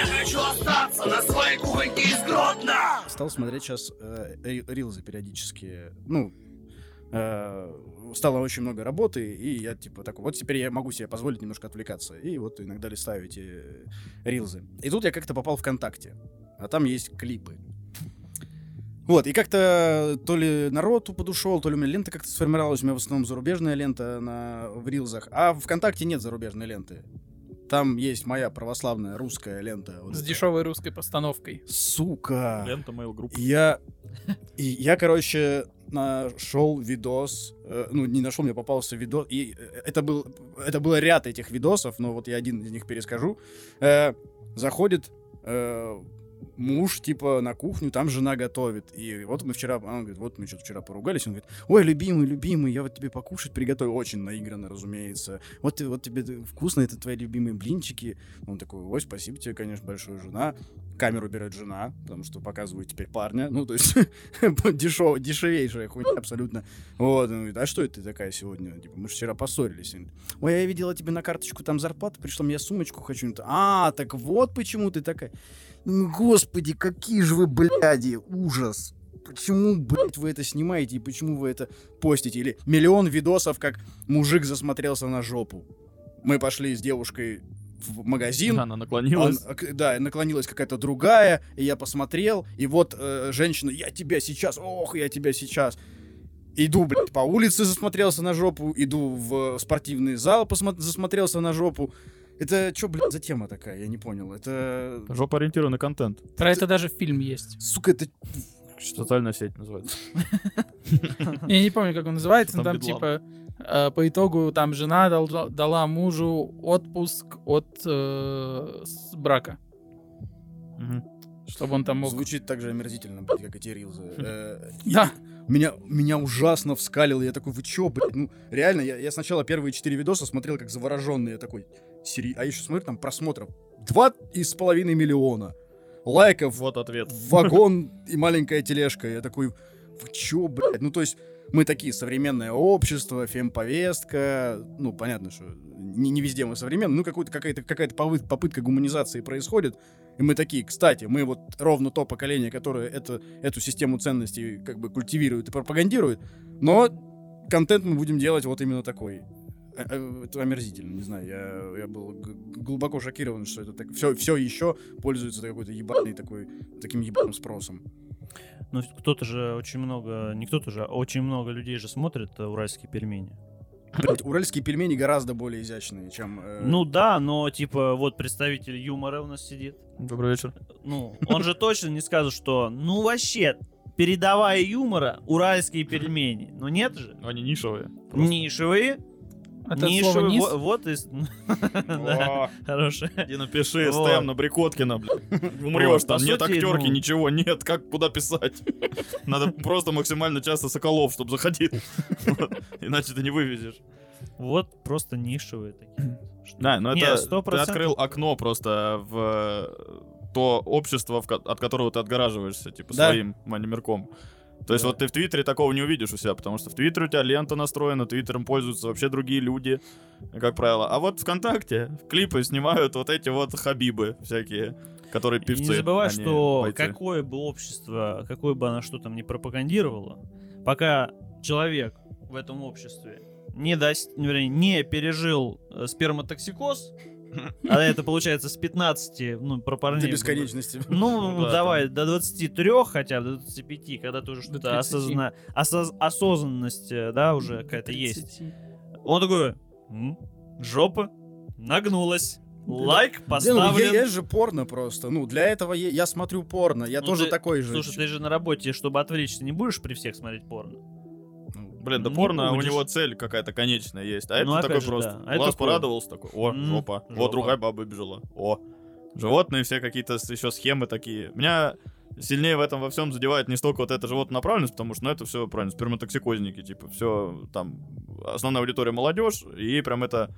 Я хочу остаться на своей кухоньке из Гродно! Стал смотреть сейчас э, ри- рилзы периодически. Ну, э, стало очень много работы, и я типа такой, вот теперь я могу себе позволить немножко отвлекаться. И вот иногда листаю эти рилзы. И тут я как-то попал ВКонтакте, а там есть клипы. Вот, и как-то то ли народ подушел, то ли у меня лента как-то сформировалась, у меня в основном зарубежная лента на, в рилзах, а в ВКонтакте нет зарубежной ленты. Там есть моя православная русская лента. вот С эта. дешевой русской постановкой. Сука. Лента Mail Group. Я, и я, короче, нашел видос, э, ну, не нашел, мне попался видос, и э, это был, это было ряд этих видосов, но вот я один из них перескажу. Э, заходит э, муж, типа, на кухню, там жена готовит, и вот мы вчера, он говорит, вот мы что-то вчера поругались, он говорит, ой, любимый, любимый, я вот тебе покушать приготовил, очень наигранно, разумеется, вот, вот тебе вкусно, это твои любимые блинчики, он такой, ой, спасибо тебе, конечно, большое, жена, камеру берет жена, потому что показывает теперь парня. Ну, то есть дешев, дешевейшая хуйня абсолютно. Вот, он говорит, а что это ты такая сегодня? Типа, мы же вчера поссорились. Он говорит, Ой, я видела тебе на карточку там зарплата, пришла, мне сумочку хочу. А, так вот почему ты такая. Господи, какие же вы, бляди, ужас. Почему, блядь, вы это снимаете и почему вы это постите? Или миллион видосов, как мужик засмотрелся на жопу. Мы пошли с девушкой в магазин, Она наклонилась. он, э, да, наклонилась какая-то другая, и я посмотрел, и вот э, женщина, я тебя сейчас, ох, я тебя сейчас. Иду, блядь, по улице засмотрелся на жопу, иду в спортивный зал, посмо- засмотрелся на жопу. Это что, блядь, за тема такая? Я не понял. Это, Жопа ориентированный контент. Про это даже фильм есть. сука, это... Социальная сеть называется. Я не помню, как он называется, но Там типа э, по итогу там жена дала мужу отпуск от э, брака, чтобы он там мог... Звучит так же омерзительно, блядь, как эти рилзы. Э, и- Да. Меня, меня ужасно вскалило. Я такой, вы чё, блядь? Ну, реально, я, я сначала первые четыре видоса смотрел как завороженный. Я такой, сери... а еще смотрю, там просмотров два и с половиной миллиона. Лайков, Вот ответ. вагон и маленькая тележка. Я такой, вы чё, блядь? Ну, то есть, мы такие, современное общество, фемповестка. Ну, понятно, что не, не везде мы современные. Ну, какая-то, какая-то попыт- попытка гуманизации происходит. И мы такие, кстати, мы вот ровно то поколение, которое это, эту систему ценностей как бы культивирует и пропагандирует. Но контент мы будем делать вот именно такой. Э, Это омерзительно, не знаю, я, я был глубоко шокирован, что это так, все, все еще пользуется какой-то ебаный такой, таким ебаным спросом. Ну, кто-то же очень много, не кто-то же, а очень много людей же смотрит э, уральские пельмени. Блядь, уральские пельмени гораздо более изящные, чем... э, Ну да, но типа вот представитель юмора у нас сидит. Добрый вечер. Ну, он же точно не скажет, что ну вообще, передавая юмора, уральские пельмени. Ну нет же. Они нишевые. просто. Нишевые. Это слово Нишевые. низ? во- Вот и... О, хорошее. Иди напиши Вот. СТМ на Брикоткина, блядь. Умрешь Вот, там, нет актерки, ну- ничего нет. Как, куда писать? Надо просто максимально часто Соколов, чтобы заходил. Вот. Иначе ты не вывезешь. Вот просто нишевые такие. Да, но это ты открыл окно просто в э, то общество, от которого ты отгораживаешься, типа, своим манимерком. То есть вот ты в Твиттере такого не увидишь у себя, потому что в Твиттере у тебя лента настроена, Твиттером пользуются вообще другие люди, как правило. А вот ВКонтакте клипы снимают вот эти вот хабибы всякие, которые И певцы. не забывай, а что бойцы. какое бы общество, какое бы оно что там не пропагандировало, пока человек в этом обществе не, вернее, не пережил э, сперматоксикоз, а это получается с 15, ну, про парней. до бесконечности. Ну, Ну да, давай, до 23 хотя бы, до 25, когда ты уже что-то 30. осозна... осоз- осознанность, э, да, уже какая-то есть. 30. Он такой, «М, жопа нагнулась, лайк Да, ну, поставлен. я- есть же порно просто. Ну, для этого я, я смотрю порно. Я Ну, тоже ты- такой же. Слушай, ты же на работе, чтобы отвлечься, не будешь при всех смотреть порно? Блин, да Не порно, у будешь. него цель какая-то конечная есть. А Ну, это такой же, просто. да. А Глаз порадовался такой. О, М, жопа. жопа. Вот другая баба бежала. О. Животные все какие-то еще схемы такие. Меня сильнее в этом во всем задевает не столько вот эта животная направленность, потому что, ну, это все, правильно, сперматоксикозники, типа, все там, основная аудитория молодежь, и ей прям это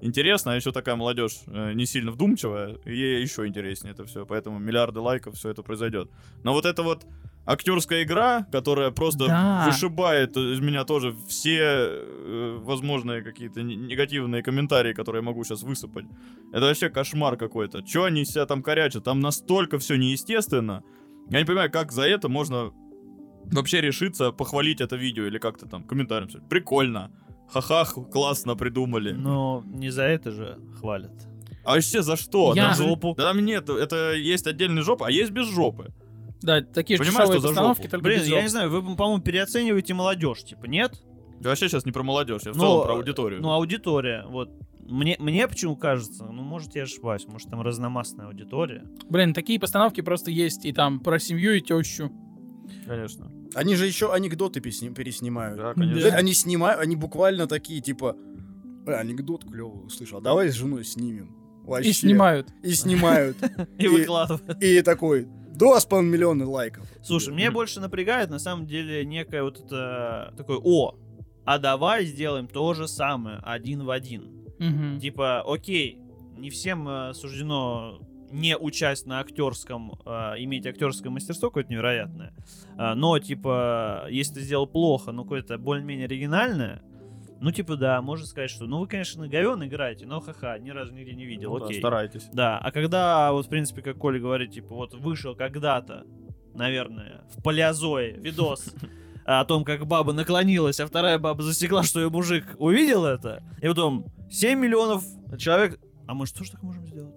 интересно, а еще такая молодежь э, не сильно вдумчивая, и ей еще интереснее это все, поэтому миллиарды лайков, все это произойдет. Но вот это вот актерская игра, которая просто Да. вышибает из меня тоже все э, возможные какие-то не- негативные комментарии, которые я могу сейчас высыпать. Это вообще кошмар какой-то. Че они себя там корячат? Там настолько все неестественно. Я не понимаю, как за это можно вообще решиться похвалить это видео или как-то там комментарием писать. Прикольно. Ха-ха, классно придумали. Но не за это же хвалят. А вообще за что? Я- На жопу? Да там нет, это есть отдельный жоп, а есть без жопы. Да, такие же Понимаешь, дешевые что за постановки, жопу? только Блин, без я не знаю, вы, по-моему, переоцениваете молодежь, типа, нет? Я вообще сейчас не про молодежь, я в Ну, целом про аудиторию. Ну, аудитория, вот. Мне, мне почему кажется, ну, может, я ошибаюсь, может, там разномастная аудитория. Блин, такие постановки просто есть и там про семью и тещу. Конечно. Они же еще анекдоты пересни- переснимают. Да, Да. конечно. Они снимают, они буквально такие, типа, «Э, анекдот клевый услышал, а давай с женой снимем. Вообще. И снимают. И снимают. И- выкладывают. И такой, два с половиной миллиона лайков. Слушай, меня больше напрягает, на самом деле, некое вот это такое, о, а давай сделаем то же самое, один в один. Мгм. Типа, окей, не всем э, суждено не участь на актерском, э, иметь актерское мастерство какое-то невероятное. А, но, типа, если ты сделал плохо, но какое-то более-менее оригинальное, ну, типа, да, можно сказать, что, ну, вы, конечно, говен играете, но ха-ха, ни разу нигде не видел, Ну да, окей. старайтесь. Да, а когда, вот, в принципе, как Коля говорит, типа, вот вышел когда-то, наверное, в палеозое видос о том, как баба наклонилась, а вторая баба засекла, что ее мужик увидел это, и потом 7 миллионов человек... А мы что ж так можем сделать?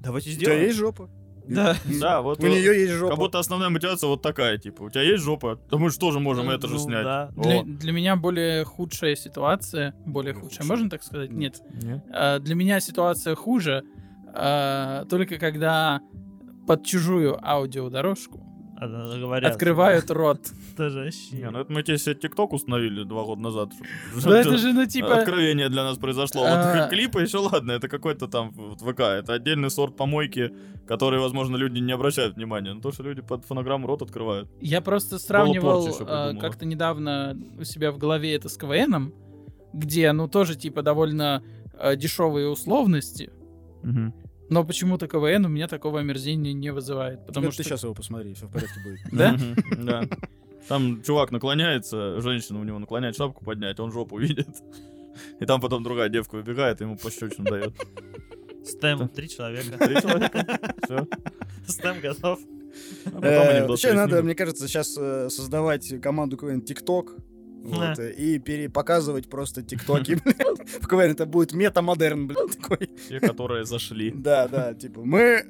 Давайте У тебя сделаем. есть жопа? Да, да, вот У нее есть жопа. как будто основная мотивация вот такая, типа, у тебя есть жопа, да мы же тоже можем это же Ну, снять. да. Для, меня более худшая ситуация, более худшая, можно так сказать? Нет. Нет? А, для меня ситуация хуже а, только когда под чужую аудиодорожку говорят. открывают рот. Тоже вообще. Не, ну это мы тебе себе ТикТок установили два года назад. Ну это же, ну типа... Откровение для нас произошло. А. Вот клипы еще ладно, это какой-то там ВК. Это отдельный сорт помойки, который, возможно, люди не обращают внимания. Но то, что люди под фонограмму рот открывают. Я просто сравнивал а, как-то недавно у себя в голове это с КВНом, где, ну, тоже, типа, довольно а, дешевые условности, но почему-то КВН у меня такого омерзения не вызывает, потому Ну, что... ты сейчас его посмотри, все в порядке будет. Да? Да. Там чувак наклоняется, женщина у него наклоняет шапку поднять, он жопу видит. И там потом другая девка выбегает, и ему пощечину дает. Стэм, три человека. Три человека. Все. Стэм готов. А Э, Вообще надо, мне кажется, сейчас создавать команду КВН ТикТок. Вот, э, и перепоказывать просто тиктоки. В КВН это будет мета-модерн, блин, такой. Те, которые зашли. Да, да, типа, мы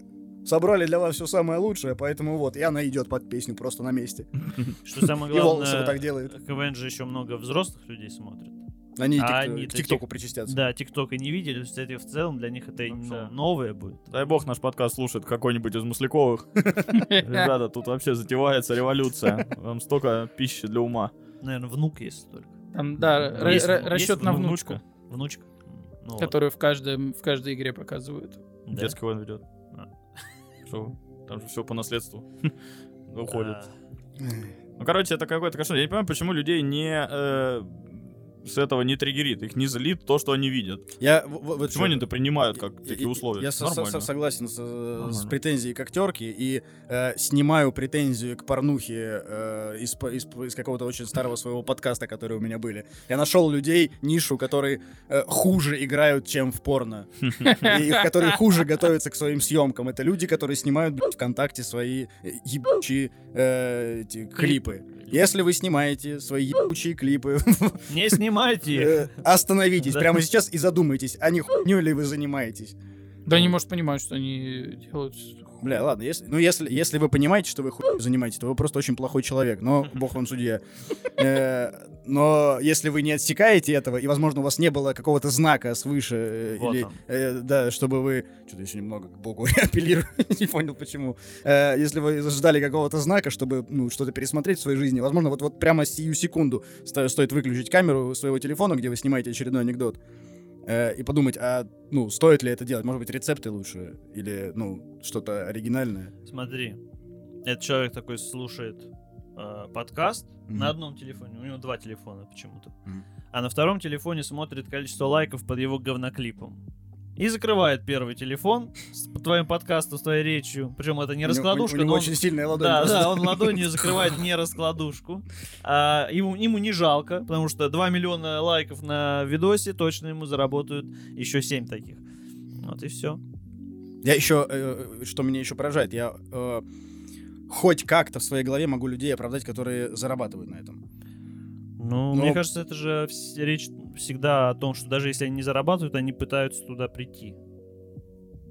собрали для вас все самое лучшее, поэтому вот, и она идет под песню просто на месте. Что самое И волосы вот так главное, делает. КВН же еще много взрослых людей смотрит. Они и А тик- они-то к ТикТоку тик- причастятся. Да, ТикТока не видели, кстати, в целом для них это ну, Вообще. новое будет. Дай бог наш подкаст слушает какой-нибудь из Масляковых. Ребята, тут вообще затевается революция. Вам столько пищи для ума. Наверное, внук есть только. Там, да, Есть- есть расчет на внучка? внучку, Внучка. Ну, вот, которую в, каждом, в каждой игре показывают. да. Детский войн ведет. А. Что? Там же все по наследству уходит. Ну, короче, это какой-то кошмар. Я не понимаю, почему людей не э, с этого не триггерит, их не злит то, что они видят. Я, вот Почему они это принимают как Я- такие условия? Я со- со- согласен с, с Нормально. претензией к актерке и э, снимаю претензию к порнухе э, из, из, из какого-то очень старого своего подкаста, которые у меня были. Я нашел людей, нишу, которые э, хуже играют, чем в порно. И которые хуже готовятся к своим съемкам. Это люди, которые снимают блядь, ВКонтакте свои э, ебучие э, эти клипы. Если вы снимаете свои ебучие клипы Не снимайте. Э, Остановитесь прямо сейчас и задумайтесь, а не хуйню ли вы занимаетесь. Да они, может, понимают, что они делают... Бля, ладно, если, ну если, если вы понимаете, что вы хуйню занимаетесь, то вы просто очень плохой человек, но бог вам судья. Э, но если вы не отсекаете этого, и, возможно, у вас не было какого-то знака свыше, э, Вот или, э, да, чтобы вы... Что-то еще немного к богу апеллирую, не понял почему. Э, если вы ждали какого-то знака, чтобы ну, что-то пересмотреть в своей жизни, возможно, вот, вот прямо сию секунду сто- стоит выключить камеру своего телефона, где вы снимаете очередной анекдот, э, и подумать, а, ну, стоит ли это делать? Может быть, рецепты лучше? Или, ну, что-то оригинальное? Смотри, этот человек такой слушает э, подкаст Мгм. на одном телефоне, у него два телефона почему-то, Мгм. а на втором телефоне смотрит количество лайков под его говноклипом. И закрывает первый телефон с твоим подкастом, с твоей речью. Причем это не У него- раскладушка, у него но он- очень сильная ладонь. Да, просто. да, он ладонью закрывает не раскладушку. А, ему, ему не жалко, потому что 2 миллиона лайков на видосе точно ему заработают еще 7 таких. Вот и все. Я еще, э, что меня еще поражает, я э, хоть как-то в своей голове могу людей оправдать, которые зарабатывают на этом. Ну, Но- мне кажется, это же речь всегда о том, что даже если они не зарабатывают, они пытаются туда прийти.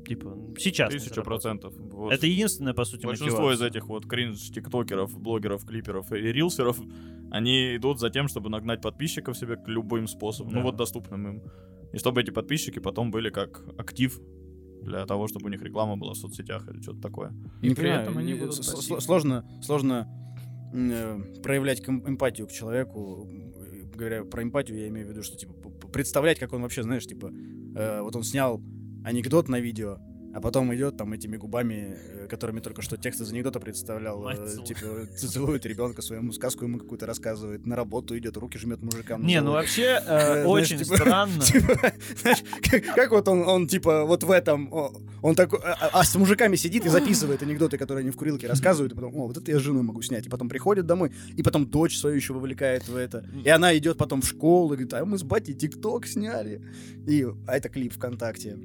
Типа, сейчас. Тысяча процентов. Вот. Это единственная, по сути, Большинство из мотивация. этих вот кринж-тиктокеров, блогеров, клиперов и рилсеров, они идут за тем, чтобы нагнать подписчиков себе к любым способам, Да. ну вот доступным им. И чтобы эти подписчики потом были как актив для того, чтобы у них реклама была в соцсетях или что-то такое. И при этом они будут. Сложно, сложно проявлять ком- эмпатию к человеку. М, Говоря про эмпатию, я имею в виду, что типа представлять, как он вообще, знаешь, типа, э, вот он снял анекдот на видео, а потом идет там этими губами, э, которыми только что текст из анекдота представлял, Мать э, целует. типа целует ребенка своему, сказку ему какую-то рассказывает, на работу идет, руки жмет мужикам. Не, ну вообще э, Э, очень типа- странно. Типа, как, вот он, он, типа, вот в этом, он такой, а, а с мужиками сидит и записывает анекдоты, которые они в курилке рассказывают, и потом, о, вот это я с женой могу снять, и потом приходит домой, и потом дочь свою еще вовлекает в это, и она идет потом в школу, и говорит, а мы с батей тикток сняли, и, а это клип ВКонтакте.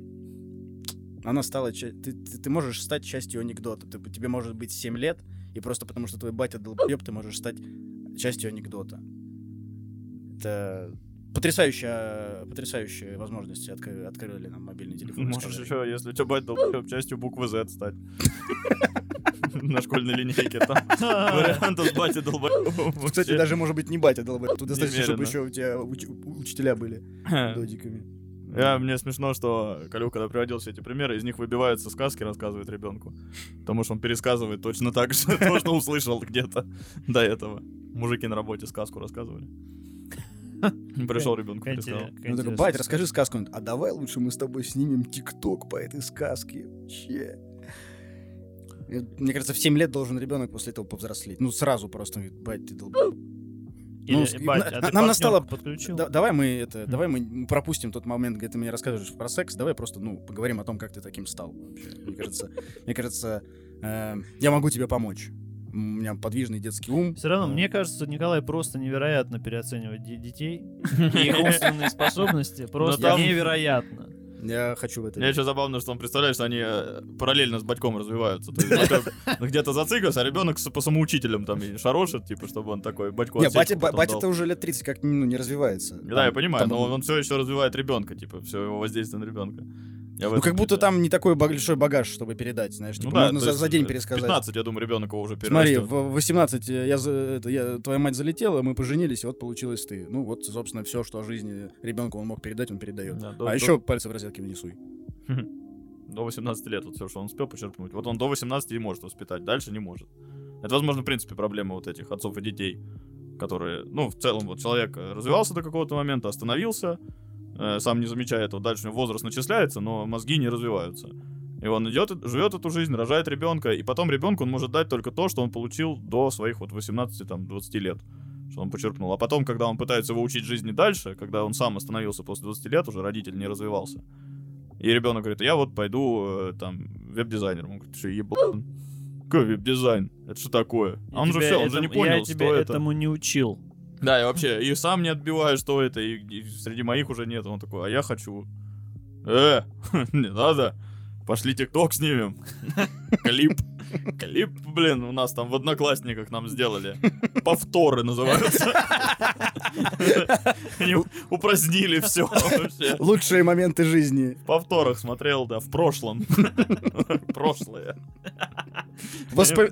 Она стала, ты, ты, ты можешь стать частью анекдота, ты, тебе может быть 7 лет, и просто потому что твой батя долбоеб, ты можешь стать частью анекдота. Это потрясающая, потрясающие возможности откры- открыли нам мобильный телефон. Можешь сказали. еще, если у тебя бать долбоёб, частью буквы Z стать. На школьной линейке там. Вариантов с бати долбоёбом. Кстати, даже может быть не батя долбоеб. Тут достаточно, чтобы еще у тебя уч- учителя были додиками. Я, мне смешно, что Калю, когда приводил все эти примеры, из них выбиваются сказки, рассказывает ребенку. Потому что он пересказывает точно так же то, что услышал где-то до этого. Мужики на работе сказку рассказывали. Пришел ребенку пересказал. Он такой, бать, расскажи сказку. А давай лучше мы с тобой снимем тикток по этой сказке. Че? Мне кажется, в 7 лет должен ребенок после этого повзрослеть. Ну, сразу просто, бать, ты долбоеб. Или, Ну, с- бать, а нам настало- подключил? Да- давай мы это, давай мы пропустим тот момент, где ты мне рассказываешь про секс. Давай просто, ну, поговорим о том, как ты таким стал. вообще. Мне кажется, мне кажется, э, я могу тебе помочь. У меня подвижный детский ум. Все равно, Э, мне кажется, Николай просто невероятно переоценивает де- детей. И умственные способности просто невероятно. Я хочу в это. Мне еще забавно, что он представляет, что они э, параллельно с батьком развиваются. Батя где-то зациклился, а ребенок по самоучителям там шарошит, типа, чтобы он такой батьку Не, батя, потом батя дал. то уже лет 30 как ну, не развивается. Да, я понимаю, но он все еще развивает ребенка, типа, все его воздействие на ребенка. Я Ну, как будто там не такой большой багаж, чтобы передать, знаешь, Ну типа, да, можно за, за день э, пересказать. 15, я думаю, ребенок его уже Смотри, перерастет. в 18 я, за- это, я, твоя мать залетела, мы поженились, и вот получилось ты. Ну вот, собственно, все, что о жизни ребенку он мог передать, он передает. Да, а до- до- еще пальцы в розетке не суй. До 18 лет, вот все, что он успел почерпнуть. Вот он до 18 и может воспитать, дальше не может. Это, возможно, в принципе, проблема вот этих отцов и детей, которые, ну, в целом, вот человек э, развивался до какого-то момента, остановился, э, сам не замечая этого, дальше у него возраст начисляется, но мозги не развиваются. И он идет, живет эту жизнь, рожает ребенка, и потом ребенку он может дать только то, что он получил до своих вот 18-20 лет, что он почерпнул. А потом, когда он пытается его учить жизни дальше, когда он сам остановился после 20 лет, уже родитель не развивался, и ребенок говорит, я вот пойду э, там веб-дизайнером. Он говорит, что еблан? Какой веб-дизайн? Это что такое? А он же все, он же не этому- Я понял, тебя что это. этому не учил. Да, и вообще, и сам не отбиваю, что это, и, и среди моих уже нет. Он такой, а я хочу. Э, не надо. Пошли тикток снимем. Клип. Клип, блин, у нас там в Одноклассниках нам сделали. Повторы называются. Они упразднили все. Лучшие моменты жизни. В повторах смотрел, да, в прошлом. Прошлое.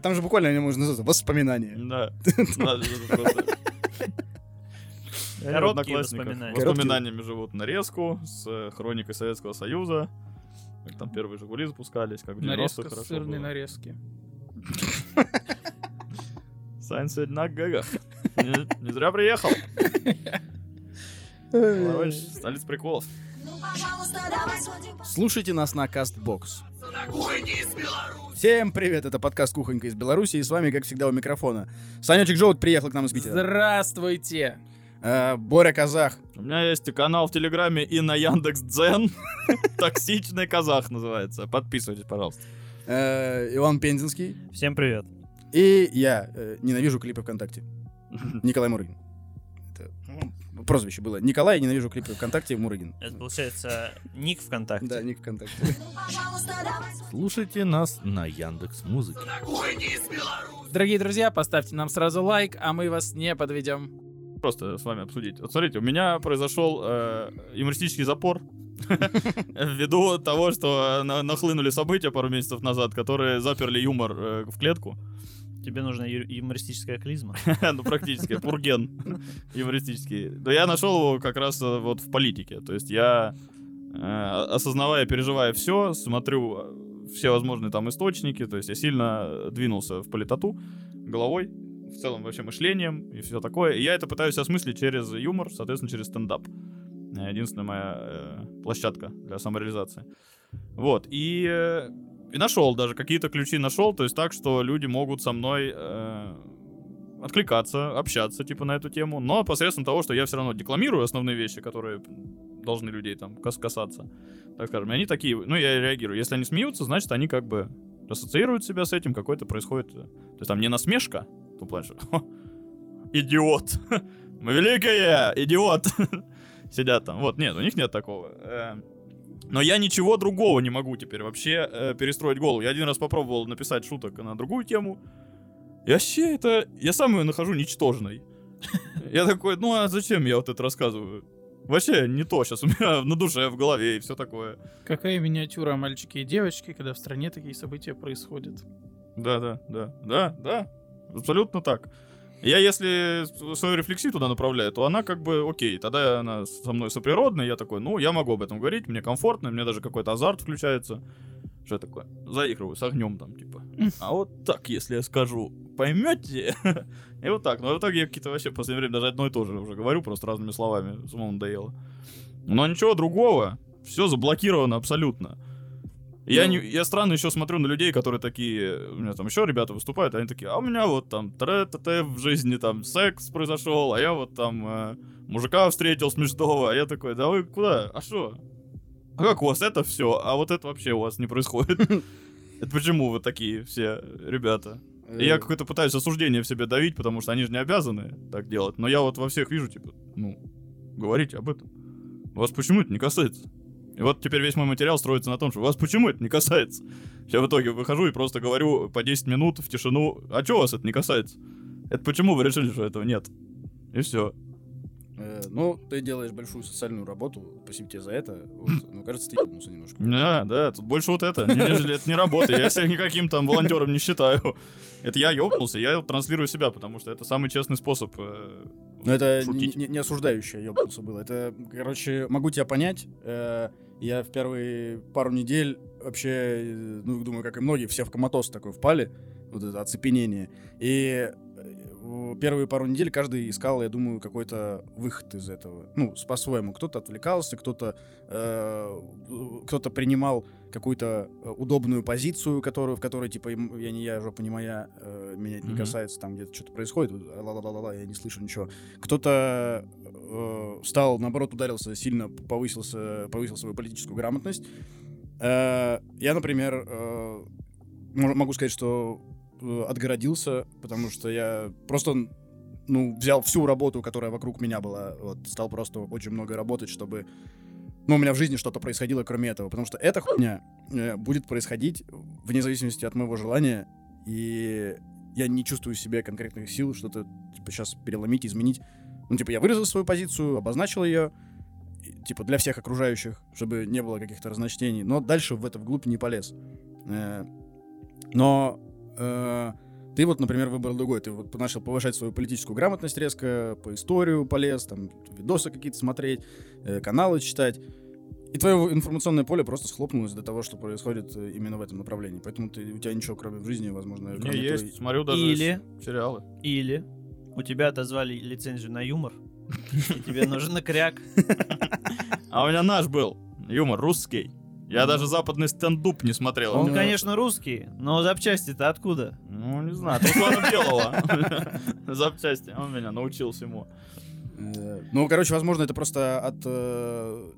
Там же буквально они можно называться воспоминания. Да. Короткие воспоминания. Воспоминания. Воспоминаниями живут нарезку с э, хроникой Советского Союза. Как там первые «Жигули» запускались, как в 90-х Нарезка с хорошо сырной было. нарезки. Сань сегодня на гагах. Не, не зря приехал. Столица приколов. Слушайте нас на Castbox. На кухоньке из Беларуси. Всем привет, это подкаст «Кухонька из Беларуси», и с вами, как всегда, у микрофона. Санечек Жоут приехал к нам из Питера. Здравствуйте! Э, Боря Казах. У меня есть канал в Телеграме и на Яндекс Дзен. Токсичный казах называется. Подписывайтесь, пожалуйста. Э, Иван Пензенский. Всем привет. И я э, ненавижу клипы ВКонтакте. Николай Мурыгин. Прозвище было. Николай, ненавижу клипы ВКонтакте, Мурыгин. Это получается ник ВКонтакте. Да, ник ВКонтакте. Слушайте нас на Яндекс Музыке. Дорогие друзья, поставьте нам сразу лайк, а мы вас не подведем. Просто с вами обсудить. Вот смотрите, у меня произошел э, юмористический запор ввиду того, что на- нахлынули события пару месяцев назад, которые заперли юмор э, в клетку. Тебе нужна ю- юмористическая клизма. ну, практически, пурген юмористический. Но я нашел его как раз э, вот в политике. То есть я, э, осознавая, переживая все, смотрю э, все возможные там источники, то есть я сильно двинулся в политоту головой, в целом вообще мышлением и все такое. И я это пытаюсь осмыслить через юмор, соответственно, через стендап. Единственная моя площадка для самореализации. Вот, и, и нашел даже, какие-то ключи нашел, то есть так, что люди могут со мной э, откликаться, общаться, типа, на эту тему, но посредством того, что я все равно декламирую основные вещи, которые должны людей там кас- касаться, так скажем, и они такие, ну, я реагирую. Если они смеются, значит, они как бы ассоциируют себя с этим, какой-то происходит, э, то есть там не насмешка, в том плане, что «Ха, идиот, мы великие, идиот, сидят там, вот, нет, у них нет такого. Но я ничего другого не могу теперь вообще э, перестроить голову. Я один раз попробовал написать шуток на другую тему, и вообще это... Я сам ее нахожу ничтожной. Я такой, ну а зачем я вот это рассказываю? Вообще не то сейчас у меня на душе, в голове и все такое. Какая миниатюра мальчики и девочки, когда в стране такие события происходят. Да, да, да, да, да. Абсолютно так. Я если с- свою рефлексию туда направляю, то она как бы окей, тогда она со мной соприродная, я такой, ну, я могу об этом говорить, мне комфортно, мне даже какой-то азарт включается. Что такое? Заигрываю с огнем там, типа. А вот так, если я скажу, поймете? И вот так. Но в итоге я какие-то вообще в последнее время даже одно и то же уже говорю, просто разными словами. Самому надоело. Но ничего другого. Все заблокировано абсолютно. Я, не, я странно еще смотрю на людей, которые такие, у меня там еще ребята выступают, они такие, а у меня вот там тре в жизни там секс произошел, а я вот там э, мужика встретил смешного, а я такой, да вы куда? А что? А как у вас это все, а вот это вообще у вас не происходит? Это почему вы такие все ребята? И я какое-то пытаюсь осуждение в себе давить, потому что они же не обязаны так делать. Но я вот во всех вижу, типа, ну, говорите об этом. Вас почему это не касается? И вот теперь весь мой материал строится на том, что вас почему это не касается? Я в итоге выхожу и просто говорю по 10 минут в тишину, а чё вас это не касается? Это почему вы решили, что этого нет? И все. Ну, ты делаешь большую социальную работу, спасибо тебе за это. Вот, Ну, кажется, ты ебнулся немножко. Да, да, тут больше вот это, нежели это не работа. Я себя никаким там волонтером не считаю. Это я ёбнулся, я транслирую себя, потому что это самый честный способ э, Но это не, не- осуждающее ебнулся было. Это, короче, могу тебя понять. Э, Я в первые пару недель вообще, ну, думаю, как и многие, все в коматоз такой впали. Вот это оцепенение. И первые пару недель каждый искал, я думаю, какой-то выход из этого. Ну, по-своему. Кто-то отвлекался, кто-то э, кто-то принимал какую-то э, удобную позицию, которую, в которой, типа, я не я, жопа не моя, э, меня это не Мгм. касается, там где-то что-то происходит, ла-ла-ла-ла, я не слышу ничего. Кто-то э, стал, наоборот, ударился сильно, повысился, повысил свою политическую грамотность. Э, я, например, э, мо- могу сказать, что отгородился, потому что я просто ну, взял всю работу, которая вокруг меня была, вот, стал просто очень много работать, чтобы ну, у меня в жизни что-то происходило кроме этого, потому что эта хуйня э, будет происходить вне зависимости от моего желания, и я не чувствую в себе конкретных сил что-то, типа, сейчас переломить, изменить. Ну, типа, я выразил свою позицию, обозначил ее, типа, для всех окружающих, чтобы не было каких-то разночтений, но дальше в это вглубь не полез. Э, Но э, ты вот, например, выбрал другой, ты вот начал повышать свою политическую грамотность резко, по историю полез, там, видосы какие-то смотреть, э, каналы читать, и твое информационное поле просто схлопнулось до того, что происходит э, именно в этом направлении. Поэтому ты, у тебя ничего, кроме в жизни, возможно, У меня кроме есть, той- смотрю даже Или- сериалы. Или у тебя отозвали лицензию на юмор, и тебе нужен кряк. А у меня наш был. Юмор русский. Я даже западный стендуп не смотрел. Он, конечно, русский, но запчасти-то откуда? Ну, не знаю, Руслана Белого. Запчасти. Он меня научил всему. Э, Ну, короче, возможно, это просто от... э,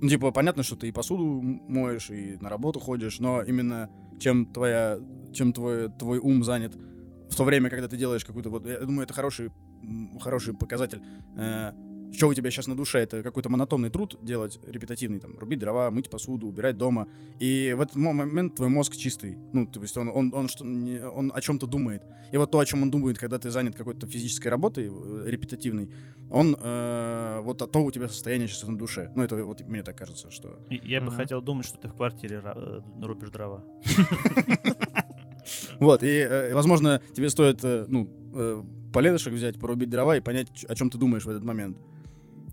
Ну, типа, понятно, что ты и посуду моешь, и на работу ходишь, но именно чем твоя... Чем твой, твой ум занят в то время, когда ты делаешь какую-то вот... Я думаю, это хороший, хороший показатель. Что у тебя сейчас на душе? Это какой-то монотонный труд делать, репетативный, там, рубить дрова, мыть посуду, убирать дома. И в этот мо- момент твой мозг чистый. Ну, то есть он, он, он, что, он о чем-то думает. И вот то, о чем он думает, когда ты занят какой-то физической работой, э, репетативной, он, э, вот а то у тебя состояние сейчас на душе. Ну, это вот мне так кажется, что... Я бы Ага. хотел думать, что ты в квартире э, рубишь дрова. Вот, и, э, возможно, тебе стоит, ну, поледышек взять, порубить дрова и понять, о чем ты думаешь в этот момент.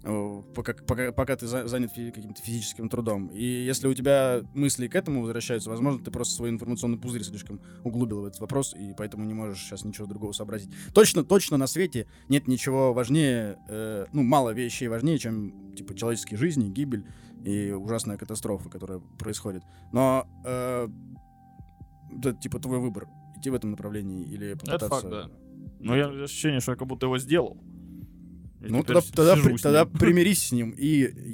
Э, Пока, пока, пока ты за- занят фи- каким-то физическим трудом. И если у тебя мысли к этому возвращаются, возможно, ты просто свой информационный пузырь слишком углубил в этот вопрос, и поэтому не можешь сейчас ничего другого сообразить. Точно, точно на свете нет ничего важнее, э, ну, мало вещей важнее, чем, типа, человеческие жизни, гибель и ужасная катастрофа, которая происходит. Но э, это, типа, твой выбор. Идти в этом направлении или попытаться... факт, да. Но я ощущение, что я как будто его сделал. Ну, тогда, тогда, при- тогда примирись с ним и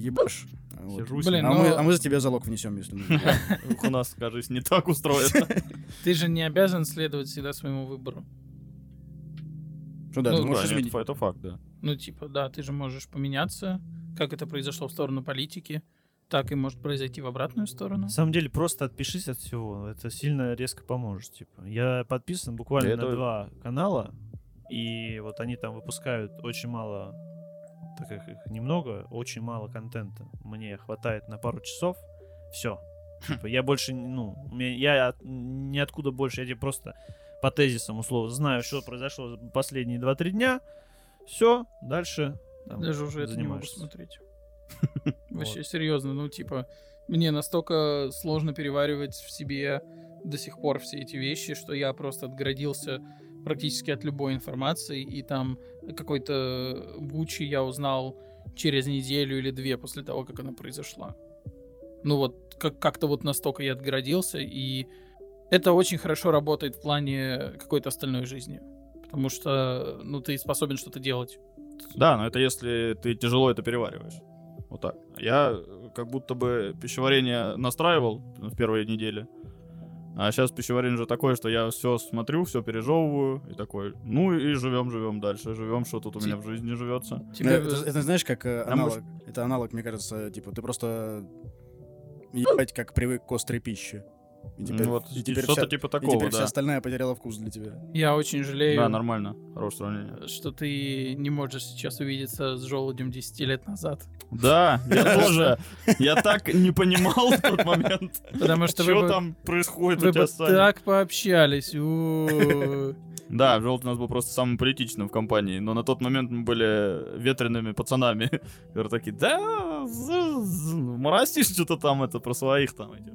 ебашь. Вот. Сижу Блин, А, ну- мы, а мы за тебя залог внесем, если нужно. У нас, кажется, не так устроено. Ты же не обязан следовать всегда своему выбору. Ну да, Ну, ты можешь изменить. Это факт, да. Ну, типа, да, ты же можешь поменяться, как это произошло в сторону политики, так и может произойти в обратную сторону. На самом деле, просто отпишись от всего. Это сильно резко поможет. Типа. Я подписан буквально на два канала, и вот они там выпускают очень мало, так как их немного, очень мало контента. Мне хватает на пару часов. Все. Типа, я больше, ну, я от- ниоткуда больше, я тебе просто по тезисам условно знаю, что произошло за последние 2-3 дня. Все, дальше там, Даже уже это не могу смотреть. Вообще, серьезно, ну, типа, мне настолько сложно переваривать в себе до сих пор все эти вещи, что я просто отгородился практически от любой информации, и там какой-то Бучи я узнал через неделю или две после того, как она произошла. Ну вот, как- как-то вот настолько я отгородился, и это очень хорошо работает в плане какой-то остальной жизни. Потому что, ну, ты способен что-то делать. Да, но это если ты тяжело это перевариваешь. Вот так. Я как будто бы пищеварение настраивал в первые недели. А сейчас пищеварение уже такое, что я все смотрю, все пережевываю и такой, ну и живем, живем дальше, живем, что тут у меня в жизни живется. Тебе- Э, Это, это знаешь, как э, аналог. Это аналог, мне кажется, типа, ты просто ебать, как привык к острой пище. И теперь, Ну вот и теперь что-то вся, типа и такого, теперь вся да. остальная потеряла вкус для тебя. Я очень жалею, Да, нормально, хорошее сравнение. что ты не можешь сейчас увидеться с желудем 10 лет назад. Да, я тоже, я так не понимал в тот момент, Потому что вы что там происходит у тебя с так пообщались. Да, Желтый у нас был просто самым политичным в компании, но на тот момент мы были ветреными пацанами, которые такие, да, мразишь что-то там, это про своих там эти.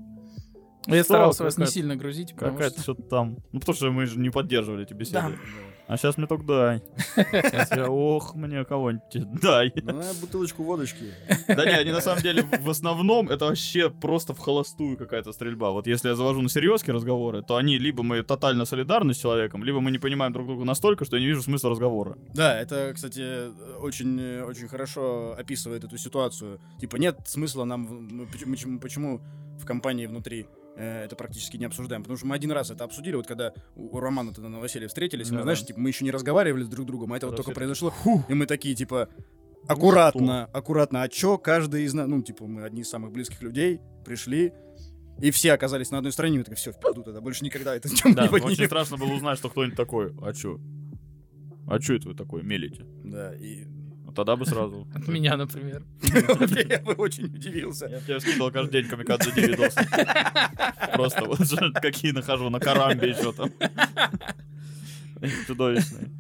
Я Что, старался вас не сильно грузить, Какая-то что... что-то там. Ну, потому что мы же не поддерживали эти беседы. Да. А сейчас мне только дай. Сейчас я, ох, мне кого-нибудь дай. Ну, бутылочку водочки. Да не, они на самом деле в основном это вообще просто в холостую какая-то стрельба. Вот если я завожу на серьезки разговоры, то они либо мы тотально солидарны с человеком, либо мы не понимаем друг друга настолько, что я не вижу смысла разговора. Да, это, кстати, очень, очень хорошо описывает эту ситуацию. Типа, нет смысла нам... мы почему- Почему, в компании внутри это практически не обсуждаем? Потому что мы один раз это обсудили, вот когда у Романа тогда на новоселье встретились, мы, Да-да. знаешь, типа, мы еще не разговаривали с друг другом, а это вот только произошло, и мы такие, типа, аккуратно, аккуратно, а чё каждый из нас, ну, типа, мы одни из самых близких людей, пришли, и все оказались на одной стороне, мы такие, все, в пизду тогда, больше никогда это чем Да, не очень поднимем». страшно было узнать, что кто-нибудь такой, а чё? А чё это вы такой мелите? Да, и Ну, Тогда бы сразу. От меня, например. я бы очень удивился. Я тебе скидывал каждый день камикадзе видосы. Просто вот какие нахожу на карамбе еще там. Чудовищные.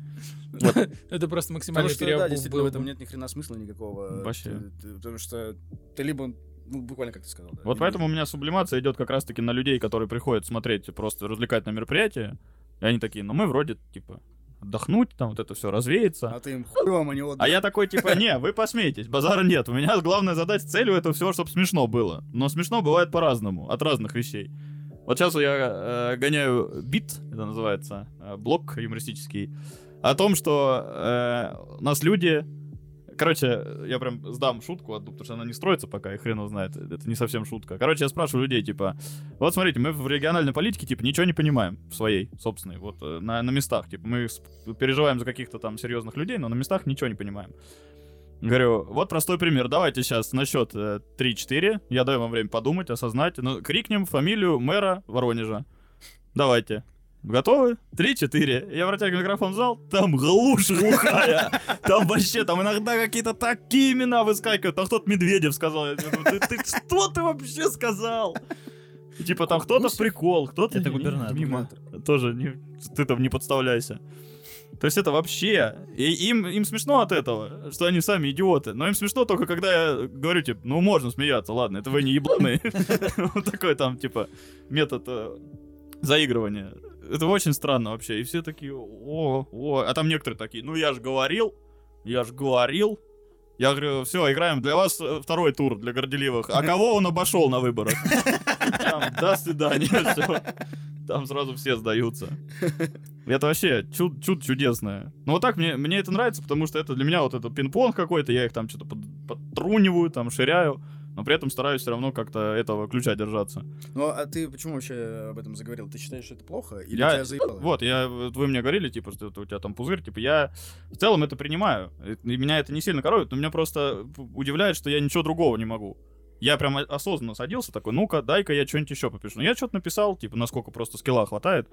Это просто Потому максимальный что, да, действительно, в этом нет ни хрена смысла никакого. Вообще. Потому что ты либо, ну, буквально как ты сказал. да, Вот поэтому у меня сублимация идет как раз-таки на людей, которые приходят смотреть просто развлекательное мероприятие. И они такие, ну мы вроде, типа, отдохнуть, там вот это все развеется. А ты им хуй вам, а не отдых. А я такой, типа, не, вы посмейтесь, базара нет. У меня главная задача, цель у этого всего, чтобы смешно было. Но смешно бывает по-разному, от разных вещей. Вот сейчас я э, гоняю бит, это называется, э, блог юмористический, о том, что э, у нас люди Короче, я прям сдам шутку одну, потому что она не строится пока, и хрен его знает. Это не совсем шутка. Короче, я спрашиваю людей, типа, вот смотрите, мы в региональной политике, типа, ничего не понимаем в своей, собственной, вот, э, на, на местах. Типа, мы переживаем за каких-то там серьезных людей, но на местах ничего не понимаем. Говорю, вот простой пример. Давайте сейчас на счет э, 3-4. Я даю вам время подумать, осознать. Ну, крикнем фамилию мэра Воронежа. Давайте. Готовы? Три-четыре. Я протягиваю микрофон в зал, там глушь глухая. Там вообще, там иногда какие-то такие имена выскакивают. Там кто-то Медведев сказал. Я думаю, ты, ты что ты вообще сказал? Типа там кто-то в прикол, кто-то... Это губернатор. Мимо. Тоже не, ты там не подставляйся. То есть это вообще... И им, им смешно от этого, что они сами идиоты. Но им смешно только, когда я говорю, типа, ну, можно смеяться, ладно, это вы не ебаные. Вот такой там, типа, метод э, заигрывания. Это очень странно вообще. И все такие, о, о. А там некоторые такие, ну, я же говорил, я же говорил. Я говорю, все, играем. Для вас э, второй тур для горделивых. А кого он обошел на выборах? До свидания. Там сразу все сдаются. Это вообще чуд, чуд чудесное. Ну вот так мне, мне это нравится, потому что это для меня вот это пинг-понг какой-то, я их там что-то под, подтруниваю, там ширяю, но при этом стараюсь все равно как-то этого ключа держаться. Ну а ты почему вообще об этом заговорил? Ты считаешь, что это плохо? Или я, тебя заебало? Вот, я, вы мне говорили, типа, что у тебя там пузырь, типа, я в целом это принимаю. И меня это не сильно коровит, но меня просто удивляет, что я ничего другого не могу. Я прям осознанно садился такой, ну-ка, дай-ка я что-нибудь еще попишу. Ну, я что-то написал, типа, насколько просто скилла хватает,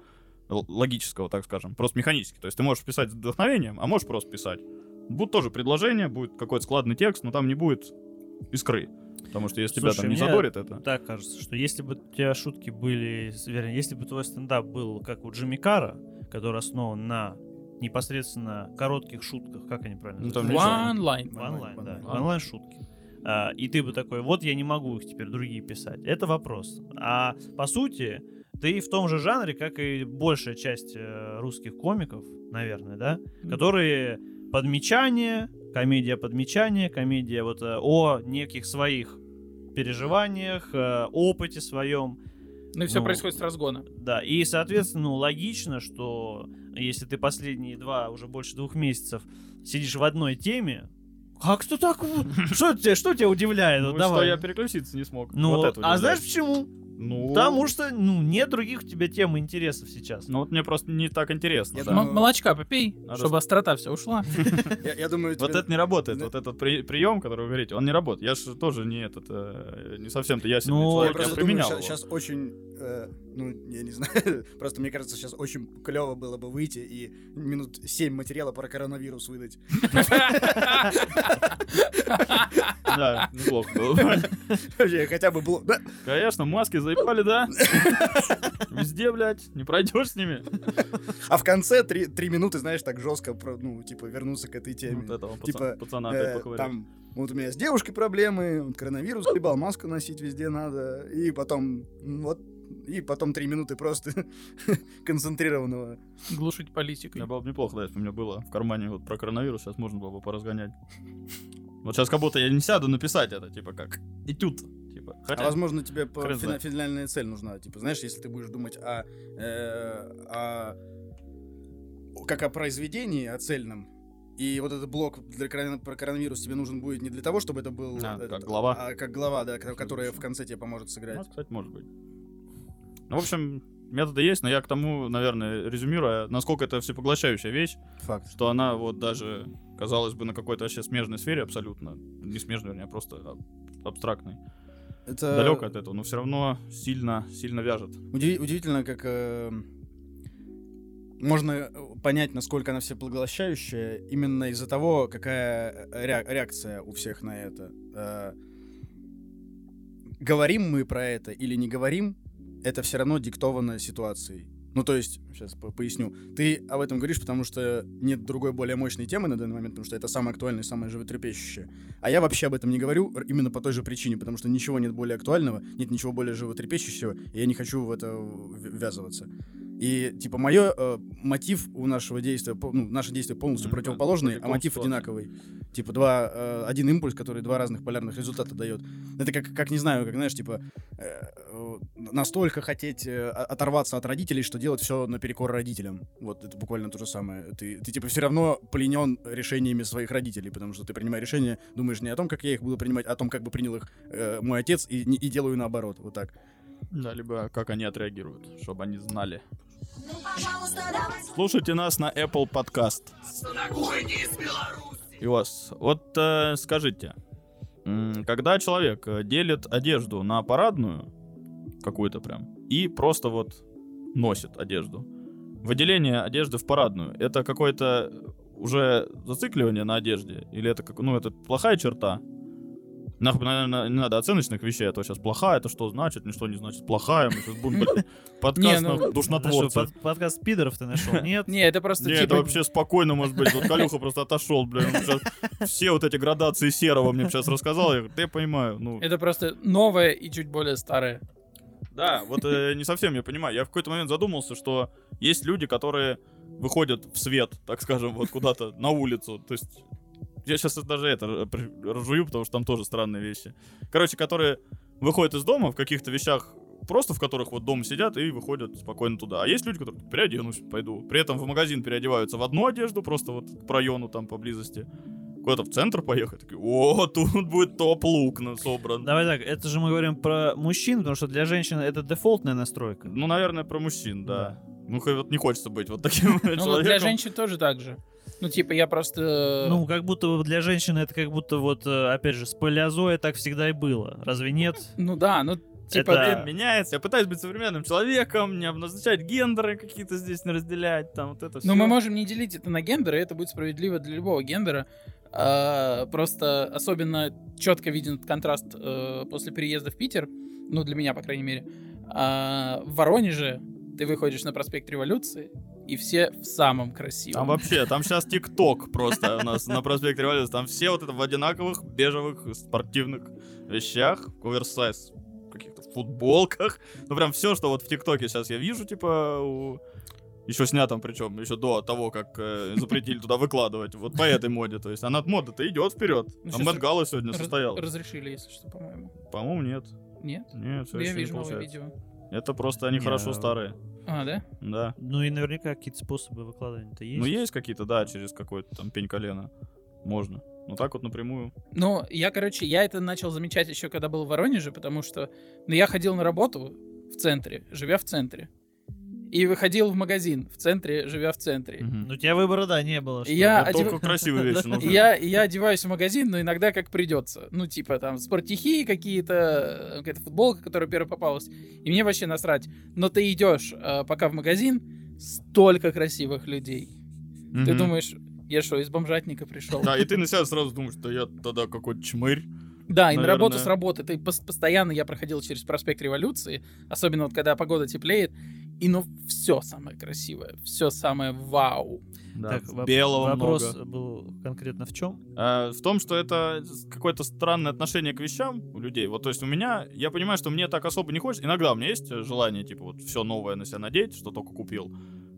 логического, так скажем, просто механически. То есть ты можешь писать с вдохновением, а можешь просто писать. Будут тоже предложения, будет какой-то складный текст, но там не будет искры. Потому что если Слушай, тебя там не мне задорит это... Так кажется, что если бы у тебя шутки были, вернее, если бы твой стендап был как у Джимми Кара, который основан на непосредственно коротких шутках, как они правильно Ну, называются? One line. Онлайн, да. Онлайн. Онлайн шутки. А, и ты бы такой, вот я не могу их теперь другие писать. Это вопрос. А по сути, ты в том же жанре, как и большая часть э, русских комиков, наверное, да, которые подмечание, комедия подмечания, комедия вот э, о неких своих переживаниях, э, опыте своем. Ну и все Ну, происходит с разгона. Да, и, соответственно, ну, логично, что если ты последние два, уже больше двух месяцев сидишь в одной теме, как ты так... Что тебя, что тебя удивляет? Ну, Вот что давай. я переключиться не смог. Ну, вот это а знаешь почему? Ну, Потому что, ну, нет других у тебя тем и интересов сейчас. Ну, вот мне просто не так интересно. Я да. думаю, молочка попей, Надо чтобы острота вся ушла. Я, думаю, Вот это не работает. Вот этот при- прием, который вы говорите, он не работает. Я же тоже не этот, э, не совсем-то Ну, Я человек, я применял сейчас, очень, э, ну, я не знаю, просто мне кажется, сейчас очень клево было бы выйти и минут 7 материала про коронавирус выдать. Да, неплохо было бы. Вообще, Хотя бы было... да. Конечно, маски заебали, да? Везде, блядь, не пройдешь с ними. А в конце три, три минуты, знаешь, так жестко, ну, типа, вернуться к этой теме. Вот этого Типа, пацана Э, там, вот у меня с девушкой проблемы, коронавирус ебал, маску носить везде надо, и потом, вот, и потом три минуты просто концентрированного. Глушить политикой. Это было бы неплохо, да, если бы у меня было в кармане вот про коронавирус, сейчас можно было бы поразгонять. Вот сейчас как будто я не сяду написать это, типа как этюд. Типа. А Хотя, возможно, тебе по- фина- финальная цель нужна. Типа, знаешь, если ты будешь думать о, э, о- как о произведении, о цельном, и вот этот блок для корона- про коронавирус тебе нужен будет не для того, чтобы это был... А, этот, как глава. А как глава, да, ко- которая в конце тебе поможет сыграть. ну, кстати, может быть. Ну, в общем, методы есть, но я к тому, наверное, резюмируя, насколько это всепоглощающая вещь, Факт. что она вот даже, казалось бы, на какой-то вообще смежной сфере абсолютно, не смежной, вернее, а просто аб- абстрактной, Это далеко от этого, но все равно сильно, сильно вяжет. удиви- удивительно, как э, можно понять, насколько она всепоглощающая именно из-за того, какая э, ре- реакция у всех на это. Э, говорим мы про это или не говорим, это все равно диктовано ситуацией. Ну, то есть, сейчас поясню. Ты об этом говоришь, потому что нет другой более мощной темы на данный момент, потому что это самое актуальное самое животрепещущее. А я вообще об этом не говорю именно по той же причине, потому что ничего нет более актуального, нет ничего более животрепещущего, и я не хочу в это ввязываться. И, типа, мое э, мотив у нашего действия, ну, наше действие полностью Мгм. противоположный, а мотив ситуации. одинаковый. Типа, два, э, один импульс, который два разных полярных результата дает. Это как, как не знаю, как, знаешь, типа, э, э, настолько хотеть э, оторваться от родителей, что делать все наперекор родителям. Вот это буквально то же самое. Ты, ты типа, все равно пленен решениями своих родителей, потому что ты принимаешь решения, думаешь не о том, как я их буду принимать, а о том, как бы принял их э, мой отец, и, и делаю наоборот. Вот так. Да, либо как они отреагируют, чтобы они знали. Слушайте нас на Apple Podcast. На кухне из Беларуси. И у вас, вот э, скажите, когда человек э, делит одежду на парадную, какую-то прям, и просто вот носит одежду, выделение одежды в парадную, это какое-то уже зацикливание на одежде? Или это, как, ну, это плохая черта? Нахуй, наверное, не надо оценочных вещей, а то сейчас плохая, это что значит, ничто не значит плохая, мы сейчас будем блядь, подкаст ну, на душнотворца. под- подкаст пидоров ты нашел? Нет? Не, это просто Не, типа... это вообще спокойно может быть. Вот Калюха просто отошел, щас все вот эти градации серого мне сейчас рассказал. Я говорю, я понимаю. Ну, Это просто новое и чуть более старое. да, вот э, не совсем я понимаю. Я в какой-то момент задумался, что есть люди, которые выходят в свет, так скажем, вот куда-то на улицу. То есть я сейчас даже это разжую, потому что там тоже странные вещи. Короче, которые выходят из дома в каких-то вещах, просто в которых вот дома сидят и выходят спокойно туда. А есть люди, которые переоденусь, пойду. При этом в магазин переодеваются в одну одежду, просто вот по району там поблизости. Куда-то в центр поехать. Такие, о, тут будет топ-лук собран. Давай так, это же мы говорим про мужчин, потому что для женщин это дефолтная настройка. Ну, наверное, про мужчин, да. Ну, хоть вот не хочется быть вот таким Ну, вот человеком. для женщин тоже так же. Ну, типа, я просто... Ну, как будто для женщины это как будто вот, э, опять же, с палеозоя так всегда и было. Разве нет? Ну да, ну, типа... Это- ты- меняется. Я пытаюсь быть современным человеком, не обозначать гендеры какие-то здесь, не разделять, там вот это все. Но мы можем не делить это на гендеры, это будет справедливо для любого гендера. А, просто особенно четко виден контраст э, после переезда в Питер, ну, для меня, по крайней мере. А, в Воронеже ты выходишь на проспект Революции, и все в самом красивом. Там вообще, там сейчас ТикТок просто у нас на проспекте Революции. Там все вот это в одинаковых бежевых спортивных вещах, оверсайз, каких-то футболках. Ну прям все, что вот в ТикТоке сейчас я вижу, типа у... Еще снятом, причем, еще до того, как э, запретили туда выкладывать. Вот по этой моде. То есть она мода-то идет вперед. Ну, Мэтт Галла сегодня Раз- состоял. Разрешили, если что, по-моему. По-моему, нет. Нет? Нет, всё я еще не вижу новое получается. видео. Это просто они Не, хорошо а- старые. А, да? Да. Ну и наверняка какие-то способы выкладывания-то есть. Ну, есть какие-то, да, через какой-то там пень колена. Можно. Ну, так вот напрямую. Ну, я, короче, я это начал замечать еще, когда был в Воронеже, потому что ну, я ходил на работу в центре, живя в центре. И выходил в магазин в центре, живя в центре. Ну, у тебя выбора, да, не было. что Я одев- Только красивые вещи нужны. я, я одеваюсь в магазин, но иногда как придется. Ну, типа там спортихи какие-то, какая-то футболка, которая первая попалась. И мне вообще насрать. Но ты идешь э, пока в магазин, столько красивых людей. Ты Мгм. думаешь, я что, из бомжатника пришел? Да, и ты на себя сразу думаешь, что я тогда какой-то чмырь. Да, и на работу Наверное. с работы. Ты пос- постоянно я проходил через проспект Революции, особенно вот когда погода теплеет, и ну все самое красивое, все самое вау. Да, Так, воп- белого вопрос много. был конкретно в чем? А, в том, что это какое-то странное отношение к вещам у людей. Вот, то есть у меня, я понимаю, что мне так особо не хочется. Иногда у меня есть желание, типа, вот все новое на себя надеть, что только купил,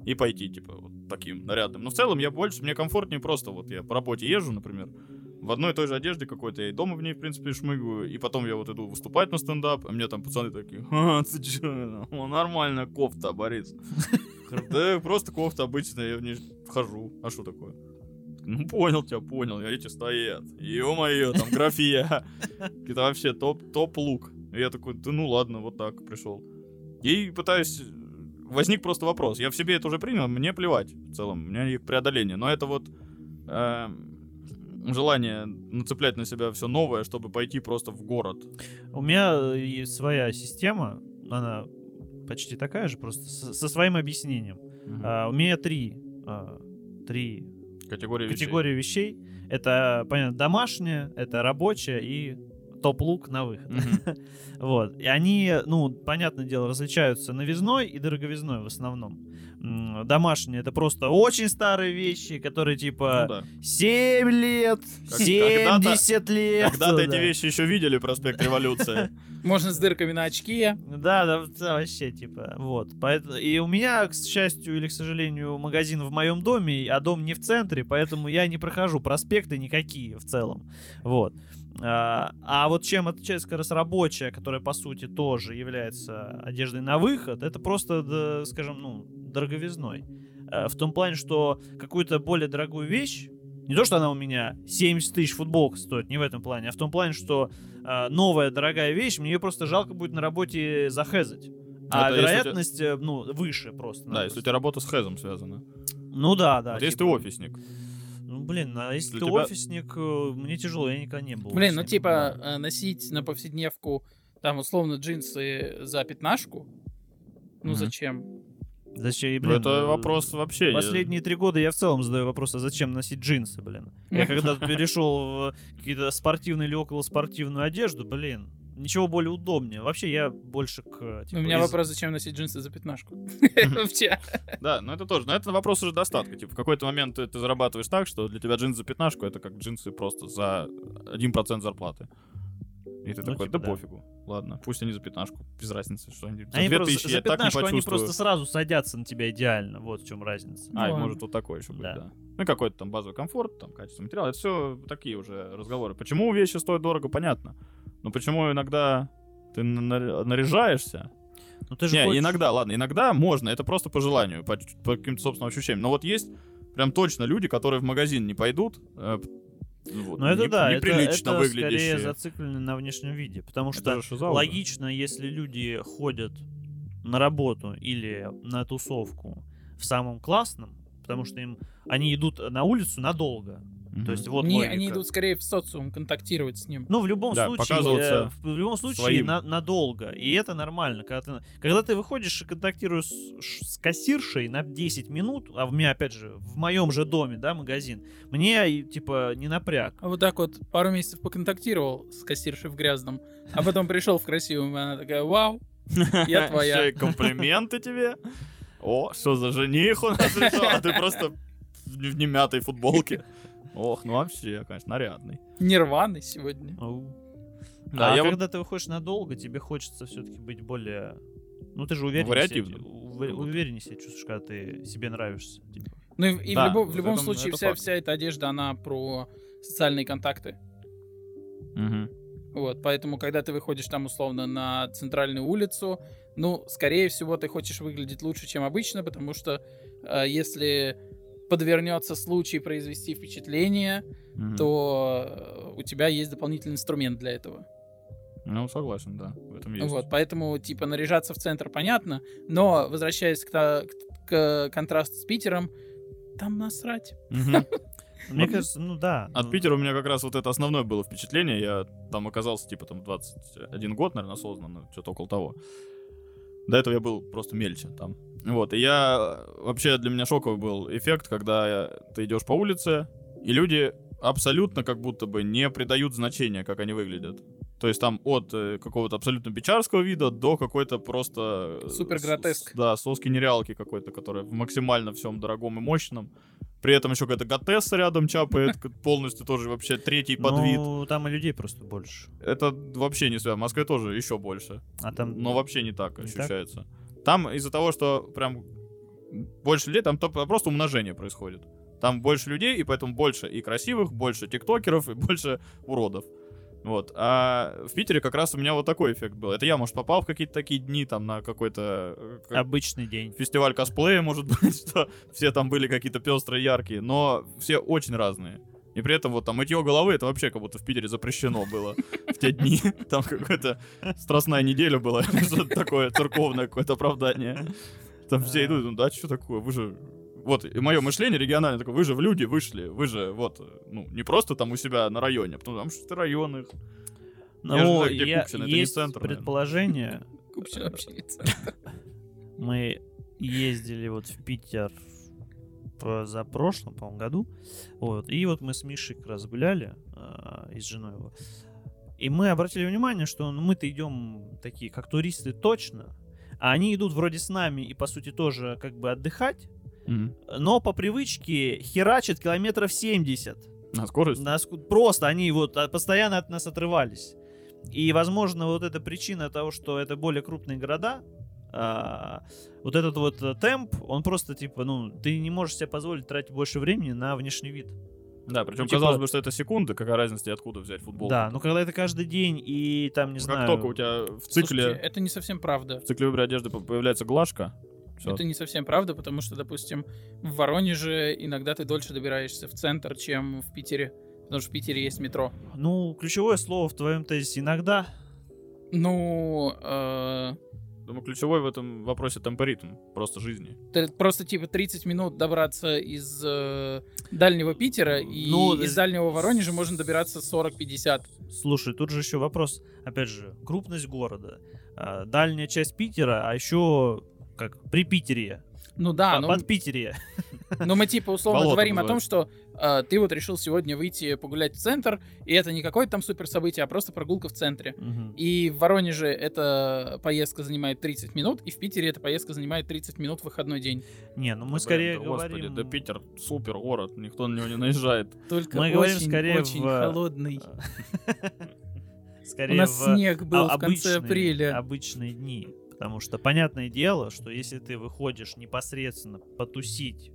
и пойти, типа, вот таким нарядным. Но в целом я больше, мне комфортнее просто, вот я по работе езжу, например, в одной и той же одежде какой-то, я и дома в ней, в принципе, шмыгаю, и потом я вот иду выступать на стендап, а мне там пацаны такие, а, ты чё, О, нормальная кофта, Борис. Да, просто кофта обычная, я в ней вхожу, а что такое? Ну, понял тебя, понял, я эти стоят. Ё-моё, там графия. Это вообще топ, топ-лук. И я такой, да ну ладно, вот так пришел. И пытаюсь... Возник просто вопрос. Я в себе это уже принял, мне плевать в целом. У меня их преодоление. Но это вот эм, желание нацеплять на себя все новое, чтобы пойти просто в город. У меня есть своя система, она почти такая же, просто со, своим объяснением. А, у меня три, а, три Категория вещей. категории вещей. Это, понятно, домашняя, это рабочая и топ-лук на выход. Мгм. Вот. И они, ну, понятное дело, различаются новизной и дороговизной в основном. Домашние это просто очень старые вещи, которые Ну типа да. 7 лет, Как- 70 лет. Когда-то эти да. вещи еще видели проспект революции. Можно с дырками на очки. Да, да, да, вообще, типа, вот. И у меня, к счастью или к сожалению, магазин в моем доме, а дом не в центре, поэтому я не прохожу проспекты никакие в целом. Вот. А, а вот чем отличается как раз рабочая, которая, по сути, тоже является одеждой на выход, это просто, да, скажем, ну, дороговизной. А, В том плане, что какую-то более дорогую вещь, не то, что она у меня 70 тысяч футболка стоит, не в этом плане, а в том плане, что а, новая дорогая вещь, мне ее просто жалко будет на работе захезать. А Это у тебя- вероятность, э, ну, выше просто. Да, если у тебя работа с хэзом связана. Ну да, да. Вот если ты типа, офисник. Ну, блин, а если Для ты тебя- офисник, э, мне тяжело, я никогда не был. Блин, ну типа да. э, носить на повседневку там условно джинсы за пятнашку. Ну Мгм. зачем? Зачем, Ну, блин, это э, вопрос вообще. Последние три года я в целом задаю вопрос, а зачем носить джинсы, блин? Я когда перешел в какие-то спортивную или околоспортивную одежду, блин, ничего более удобнее. Вообще я больше к... типа, У меня из- вопрос, зачем носить джинсы за пятнашку? Да, но это тоже. Но это вопрос уже достатка. Типа, в какой-то момент ты, ты зарабатываешь так, что для тебя джинсы за пятнашку это как джинсы просто за 1% зарплаты. И ты Ну, такой, типа, да, да. пофигу. Ладно, пусть они за пятнашку, без разницы, что они за Они просто 2000 за я так не пятнашку они почувствую. просто сразу садятся на тебя идеально. Вот в чем разница. А, и Ну, может вот такой еще быть, Да. Ну, какой-то там базовый комфорт, там, качество материала. Это все такие уже разговоры. Почему вещи стоят дорого, понятно. Но почему иногда ты на- наряжаешься, Ну ты же Не, хочешь- иногда, ладно, иногда можно, это просто по желанию, по, по каким-то собственным ощущениям. Но вот есть прям точно люди, которые в магазин не пойдут, э, вот, Ну это не- да, это, неприлично это выглядящие. скорее зациклено на внешнем виде. Потому Это что логично, если люди ходят на работу или на тусовку в самом классном, потому что им они идут на улицу надолго. То есть вот Не, логика. они идут скорее в социум контактировать с ним. Ну, в любом Да, случае, э, в, в любом случае своим. на- надолго. И это нормально. Когда ты, когда ты выходишь и контактируешь с, с кассиршей на 10 минут, а в меня, опять же, в моем же доме, да, магазин, мне, и, типа, не напряг. А вот так вот пару месяцев поконтактировал с кассиршей в грязном, а потом пришел в красивом, и она такая, вау, я твоя. Комплименты тебе. О, что за жених у нас пришел, а ты просто в в немятой футболке. Ох, ну вообще, конечно, нарядный. нирваны сегодня. Ау. Да, а я вот- когда ты выходишь надолго, тебе хочется все-таки быть более... Ну, ты же уверен, Вариативным. увереннее себя чувствуешь, когда ты себе нравишься. типа. Ну и, и Да, в, любом, в любом этом случае вся, факт. вся эта одежда, она про социальные контакты. Мгм. Вот, поэтому, когда ты выходишь там условно на центральную улицу, ну, скорее всего, ты хочешь выглядеть лучше, чем обычно, потому что э, если подвернется случай произвести впечатление, Мгм. то э, у тебя есть дополнительный инструмент для этого. Ну, согласен, да, в этом есть. Вот, поэтому, типа, наряжаться в центр понятно, но, возвращаясь к, та- к- к контрасту с Питером, там насрать. Мгм. Мне кажется, ну да. От ну, Питера у меня как раз вот это основное было впечатление. Я там оказался, типа, там, 21 год, наверное, осознанно, что-то около того. До этого я был просто мельче там. Вот, и я... э, Вообще для меня шоковый был эффект, когда ты идешь по улице, и люди абсолютно как будто бы не придают значения, как они выглядят. То есть там от э, какого-то абсолютно бичарского вида до какой-то просто... э, Супер гротеск. с- Да, соски нереалки какой-то, которая в максимально всем дорогом и мощном. При этом еще какая-то готесса рядом чапает, полностью тоже вообще третий подвид. Ну, там и людей просто больше. Это вообще не связано. В Москве тоже еще больше. А там... Но вообще не так Не ощущается. Там из-за того, что прям больше людей, там то- просто умножение происходит. Там больше людей, и поэтому больше и красивых, больше тиктокеров, и больше уродов. Вот. А в Питере как раз у меня вот такой эффект был. Это я, может, попал в какие-то такие дни, там, на какой-то э, как- Обычный день. фестиваль косплея, может быть, что все там были какие-то пестрые, яркие, но все очень разные. И при этом вот там мытье головы, это вообще как будто в Питере запрещено было в те дни. Там какая-то страстная неделя была, что-то такое церковное какое-то оправдание. Там все идут, ну да, что такое, вы же... Вот, и мое мышление региональное такое, вы же в люди вышли, вы же вот, ну, не просто там у себя на районе, а потому там что район их. Я же Ну, где я- Купчино, это не есть центр, предположение. Купчино вообще не Мы ездили вот в Питер в- за прошлом, по-моему, году. Вот. И вот мы с Мишей как раз гуляли, а, и с женой его. И мы обратили внимание, что ну, мы-то идем такие, как туристы, точно. они идут вроде с нами и, по сути, тоже как бы отдыхать, Мгм. но по привычке херачат километров 70. На скорость? Нас ку- просто они вот а, постоянно от нас отрывались. И, возможно, вот эта причина того, что это более крупные города, а, вот этот вот э, темп, он просто типа, ну, ты не можешь себе позволить тратить больше времени на внешний вид. Да, причем Ну, типа- казалось бы, что это секунды, какая разница, откуда взять футбол. Да, но когда это каждый день и там, не как знаю... только у тебя в цикле, Слушайте, это не совсем правда. в цикле выбора одежды по- появляется глажка, всё. Это не совсем правда, потому что, допустим, в Воронеже иногда ты дольше добираешься в центр, чем в Питере. Потому что в Питере есть метро. Ну, ключевое слово в твоем тезисе иногда. Ну, э, Думаю, ключевой в этом вопросе темпоритм, просто жизни. просто типа 30 минут добраться из э, дальнего Питера, и Ну, из з- дальнего Воронежа можно добираться 40-50. Слушай, тут же еще вопрос, опять же, крупность города, а, дальняя часть Питера, а еще как при Питере, Ну да, ну, под Питере. но мы типа условно Болото говорим о том, называется. что э, ты вот решил сегодня выйти погулять в центр, и это не какое-то там супер событие, а просто прогулка в центре. Мгм. И в Воронеже эта поездка занимает 30 минут, и в Питере эта поездка занимает 30 минут в выходной день. Не, ну мы Да, скорее да, господи, говорим... да Питер супер город, никто на него не наезжает. Только Мы очень, говорим скорее очень в- холодный. У Скорее нас в снег был а- в конце обычные- апреля. Обычные дни. Потому что понятное дело, что если ты выходишь непосредственно потусить,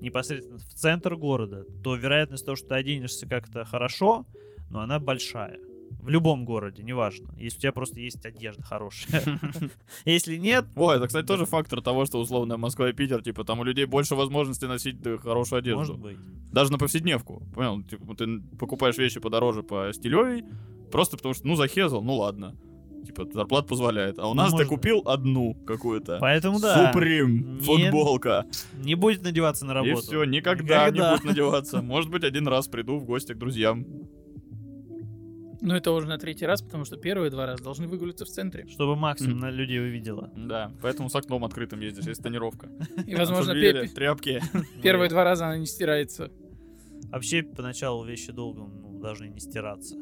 непосредственно в центр города, то вероятность того, что ты оденешься как-то хорошо, но она большая. В любом городе, неважно. Если у тебя просто есть одежда хорошая. Если нет, Ой, это, кстати, тоже фактор того, что условно Москва и Питер, типа, там у людей больше возможностей носить хорошую одежду. может быть. Даже на повседневку. Понял? Типа, ты покупаешь вещи подороже по стилевой, просто потому что, ну, захезал, ну ладно. Типа, зарплата позволяет. А у Ну, нас ты можно. купил одну какую-то. Поэтому да. Суприм, футболка. Не будет надеваться на И работу. все, никогда, Никогда. не будет надеваться. Может быть, один раз приду в гости к друзьям. Ну, это уже на третий раз, потому что первые два раза должны выгуляться в центре. Чтобы максимум на людей увидела. Да, поэтому с окном открытым ездишь, есть тонировка. И, возможно, тряпки. первые два раза она не стирается. Вообще, поначалу вещи долго ну, должны не стираться.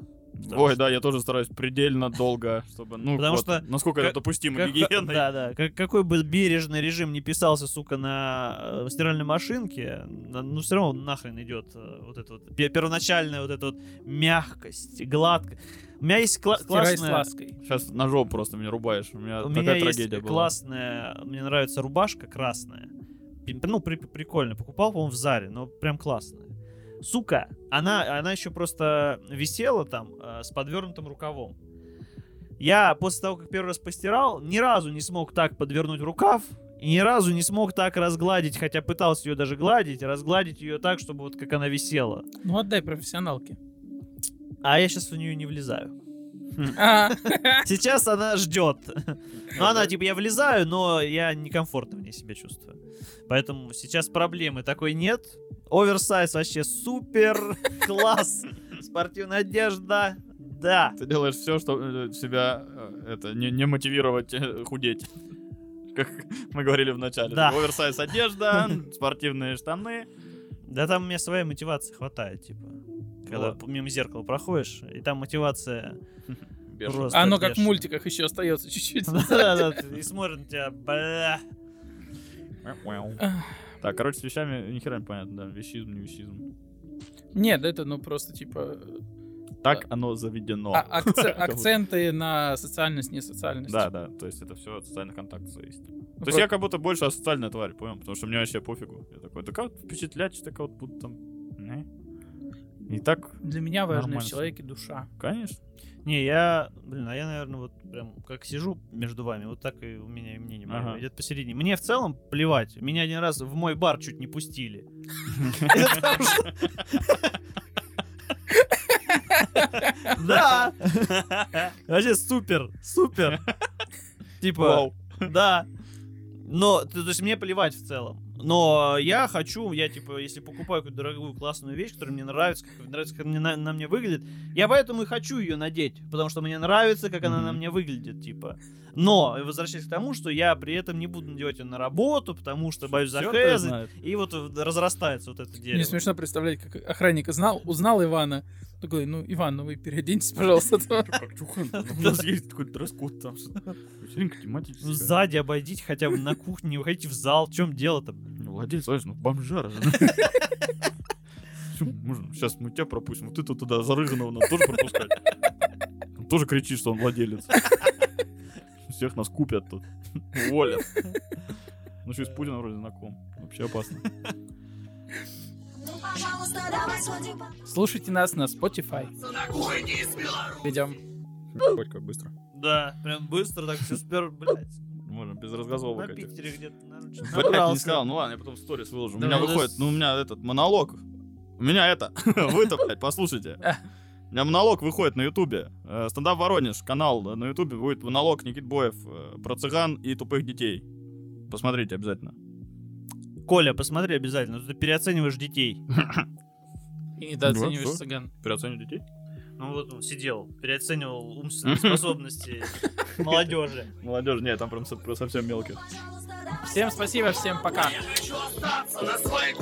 Потому Ой, что- да, я тоже стараюсь предельно долго, чтобы, ну, Потому вот, что насколько как- это допустимо Как- гигиеной. Да, да. Как- какой бы бережный режим не писался, сука, на э, стиральной машинке, на- ну все равно нахрен идет э, вот эта вот пе- первоначальная вот эта вот мягкость, гладкость. У меня есть кла- Стирай с классная... лаской. Сейчас ножом просто меня рубаешь. У меня У такая меня есть трагедия была. классная, мне нравится рубашка красная. Ну, при- прикольно. Покупал, по-моему, в Заре, но прям классная. Сука, она, она еще просто висела там э, с подвернутым рукавом. Я после того, как первый раз постирал, ни разу не смог так подвернуть рукав, и ни разу не смог так разгладить, хотя пытался ее даже гладить, разгладить ее так, чтобы вот как она висела. Ну, отдай профессионалке. А я сейчас в нее не влезаю. А, Сейчас она ждет. Ну, она типа, я влезаю, но я некомфортно в ней себя чувствую. Поэтому сейчас проблемы такой нет. Оверсайз вообще супер, класс. Спортивная одежда, да. Ты делаешь все, чтобы себя э, это не, не мотивировать э, худеть. Как мы говорили в начале. Да. Оверсайз одежда, спортивные штаны. Да там у меня своей мотивации хватает, типа. Когда Вот. мимо зеркала проходишь, и там мотивация просто оно как в мультиках еще остается чуть-чуть. Да-да-да, и смотрит на тебя, бля. Так, короче, с вещами ни хера не понятно, да, вещизм, не вещизм. Нет, это ну просто типа Так оно заведено. а- акце- акценты на социальность, не социальность. Да, да, то есть это все от социальных контактов зависит. То есть просто- я как будто больше асоциальная тварь, понял? Потому что мне вообще пофигу. Я такой, да как впечатлять, что так вот будут там... Не. И так, Для меня важна Нормально в человеке душа. конечно. Не, я, блин, а я, наверное, вот прям как сижу между вами, вот так и у меня и мнение Ага. идет посередине. Мне в целом плевать. Меня один раз в мой бар чуть не пустили. Да. Вообще супер, супер. Типа, да. Но, то есть мне плевать в целом. Но я хочу, я типа, если покупаю какую-то дорогую классную вещь, которая мне нравится, как нравится, как мне на, на мне выглядит, я поэтому и хочу ее надеть, потому что мне нравится, как она на мне выглядит, типа. Но, возвращаясь к тому, что я при этом не буду надевать ее на работу, потому что боюсь захезать, и вот разрастается вот это дерево. Мне смешно представлять, как охранник знал, узнал Ивана, Такой, ну, Иван, ну вы переоденьтесь, пожалуйста. У нас есть такой дресс-код там. Ну. Сзади обойдите хотя бы на кухне, не выходите в зал. В чем дело-то? Ну, Владелец, знаешь, ну бомжара можно? Сейчас мы тебя пропустим. Вот это туда зарыганного надо тоже пропускать. Он тоже кричит, что он владелец. Всех нас купят тут. Уволят. Ну что, с Путиным вроде знаком. Вообще опасно. Слушайте нас на Spotify. Идем. Хоть как быстро. Да, прям быстро так все спер, блядь. Можно без разговорок. На. Питере где-то, наверное, не сказал. Ну ладно, я потом в сторис выложу. У меня выходит, ну у меня этот монолог. У меня это. Вы-то, блядь, послушайте. У меня монолог выходит на Ютубе. Э, Стендап Воронеж, канал на Ютубе, будет монолог Никит Боев э, про цыган и тупых детей. Посмотрите обязательно. Коля, посмотри обязательно, ты переоцениваешь детей. И недооцениваешь цыган. Переоценивать детей? Ну вот он сидел, переоценивал умственные способности молодежи. Молодежь, нет, там прям про совсем мелких. Всем спасибо, всем пока. Хочу остаться на своей